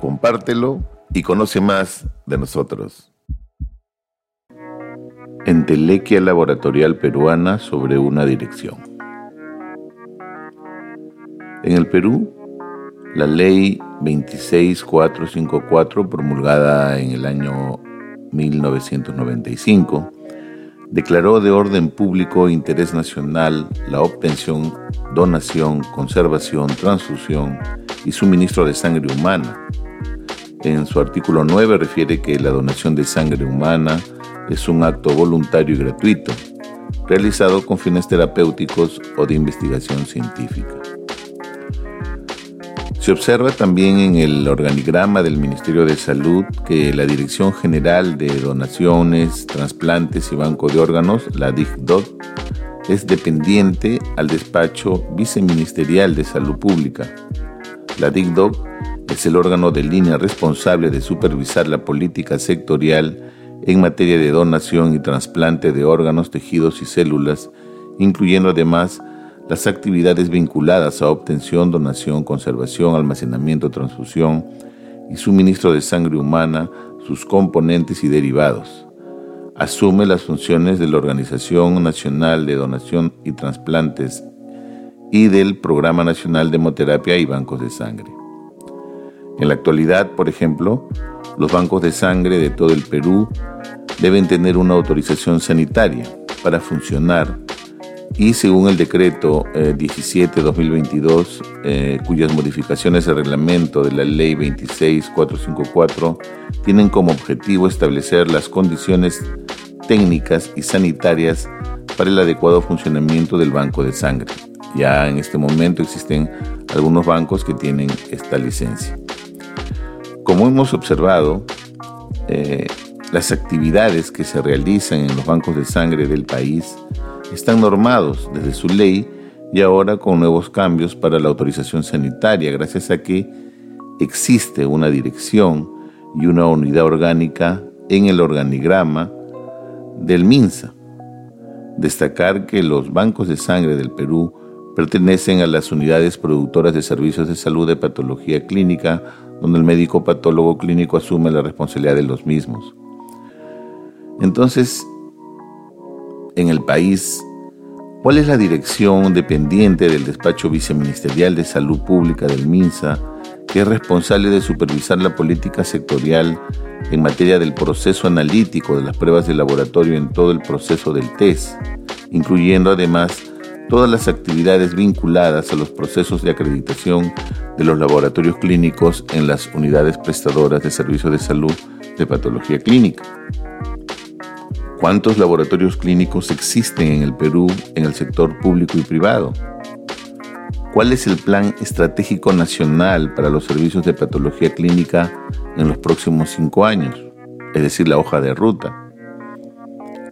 compártelo y conoce más de nosotros. Entelequia laboratorial peruana sobre una dirección. En el Perú, la ley 26454, promulgada en el año 1995, declaró de orden público interés nacional la obtención, donación, conservación, transfusión y suministro de sangre humana. En su artículo 9 refiere que la donación de sangre humana es un acto voluntario y gratuito, realizado con fines terapéuticos o de investigación científica. Se observa también en el organigrama del Ministerio de Salud que la Dirección General de Donaciones, Transplantes y Banco de Órganos, la DICDOT, es dependiente al despacho viceministerial de Salud Pública. La DICDOT es el órgano de línea responsable de supervisar la política sectorial en materia de donación y trasplante de órganos, tejidos y células, incluyendo además las actividades vinculadas a obtención, donación, conservación, almacenamiento, transfusión y suministro de sangre humana, sus componentes y derivados. Asume las funciones de la Organización Nacional de Donación y Transplantes y del Programa Nacional de Hemoterapia y Bancos de Sangre. En la actualidad, por ejemplo, los bancos de sangre de todo el Perú deben tener una autorización sanitaria para funcionar y según el decreto 17-2022, eh, eh, cuyas modificaciones al reglamento de la ley 26454 tienen como objetivo establecer las condiciones técnicas y sanitarias para el adecuado funcionamiento del banco de sangre. Ya en este momento existen algunos bancos que tienen esta licencia. Como hemos observado, eh, las actividades que se realizan en los bancos de sangre del país están normados desde su ley y ahora con nuevos cambios para la autorización sanitaria, gracias a que existe una dirección y una unidad orgánica en el organigrama del MINSA. Destacar que los bancos de sangre del Perú pertenecen a las unidades productoras de servicios de salud de patología clínica, donde el médico patólogo clínico asume la responsabilidad de los mismos. Entonces, en el país, ¿cuál es la dirección dependiente del despacho viceministerial de salud pública del MINSA, que es responsable de supervisar la política sectorial en materia del proceso analítico de las pruebas de laboratorio en todo el proceso del test, incluyendo además todas las actividades vinculadas a los procesos de acreditación de los laboratorios clínicos en las unidades prestadoras de servicios de salud de patología clínica. ¿Cuántos laboratorios clínicos existen en el Perú en el sector público y privado? ¿Cuál es el plan estratégico nacional para los servicios de patología clínica en los próximos cinco años? Es decir, la hoja de ruta.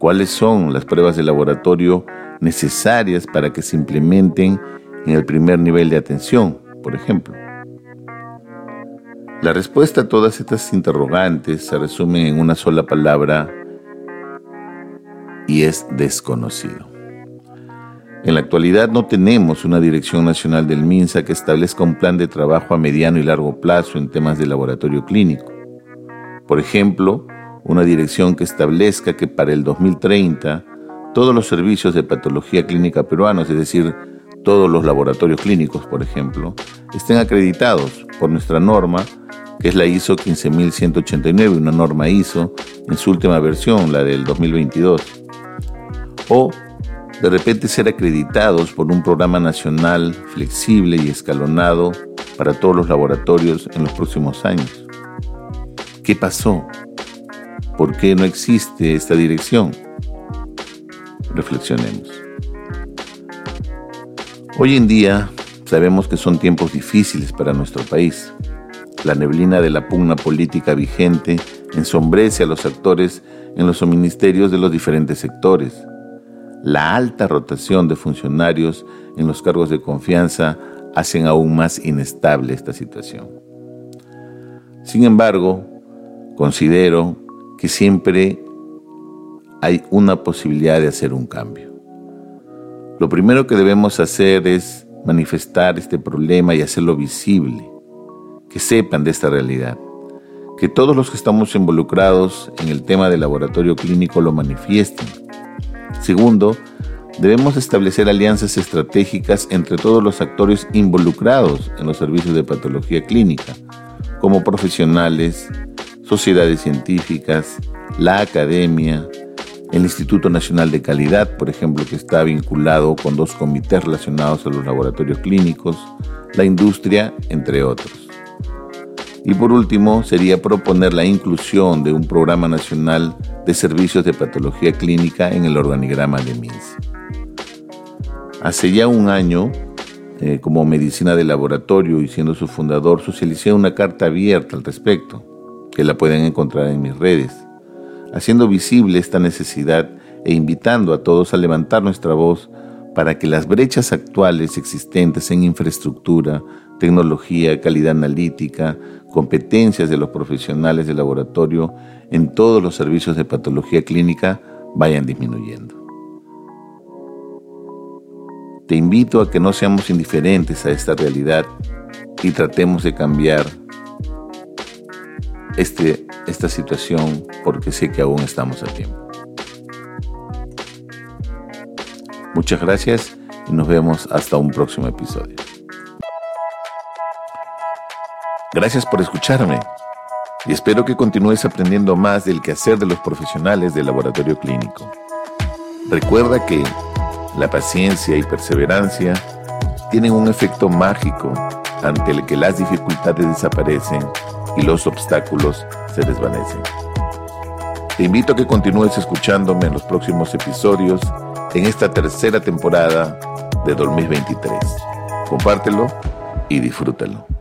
¿Cuáles son las pruebas de laboratorio necesarias para que se implementen en el primer nivel de atención, por ejemplo? La respuesta a todas estas interrogantes se resume en una sola palabra y es desconocido. En la actualidad no tenemos una dirección nacional del MINSA que establezca un plan de trabajo a mediano y largo plazo en temas de laboratorio clínico. Por ejemplo, una dirección que establezca que para el 2030 todos los servicios de patología clínica peruanos, es decir, todos los laboratorios clínicos, por ejemplo, estén acreditados por nuestra norma, que es la ISO 15189, una norma ISO en su última versión, la del 2022 o de repente ser acreditados por un programa nacional flexible y escalonado para todos los laboratorios en los próximos años. ¿Qué pasó? ¿Por qué no existe esta dirección? Reflexionemos. Hoy en día sabemos que son tiempos difíciles para nuestro país. La neblina de la pugna política vigente ensombrece a los actores en los ministerios de los diferentes sectores. La alta rotación de funcionarios en los cargos de confianza hacen aún más inestable esta situación. Sin embargo, considero que siempre hay una posibilidad de hacer un cambio. Lo primero que debemos hacer es manifestar este problema y hacerlo visible, que sepan de esta realidad, que todos los que estamos involucrados en el tema del laboratorio clínico lo manifiesten. Segundo, debemos establecer alianzas estratégicas entre todos los actores involucrados en los servicios de patología clínica, como profesionales, sociedades científicas, la academia, el Instituto Nacional de Calidad, por ejemplo, que está vinculado con dos comités relacionados a los laboratorios clínicos, la industria, entre otros. Y por último, sería proponer la inclusión de un programa nacional de servicios de patología clínica en el organigrama de MINS. Hace ya un año, eh, como medicina de laboratorio y siendo su fundador, socialicé una carta abierta al respecto, que la pueden encontrar en mis redes haciendo visible esta necesidad e invitando a todos a levantar nuestra voz para que las brechas actuales existentes en infraestructura, tecnología, calidad analítica, competencias de los profesionales de laboratorio en todos los servicios de patología clínica vayan disminuyendo. Te invito a que no seamos indiferentes a esta realidad y tratemos de cambiar este, esta situación porque sé que aún estamos a tiempo. Muchas gracias y nos vemos hasta un próximo episodio. Gracias por escucharme y espero que continúes aprendiendo más del quehacer de los profesionales del laboratorio clínico. Recuerda que la paciencia y perseverancia tienen un efecto mágico ante el que las dificultades desaparecen y los obstáculos se desvanecen. Te invito a que continúes escuchándome en los próximos episodios en esta tercera temporada de 2023. Compártelo y disfrútalo.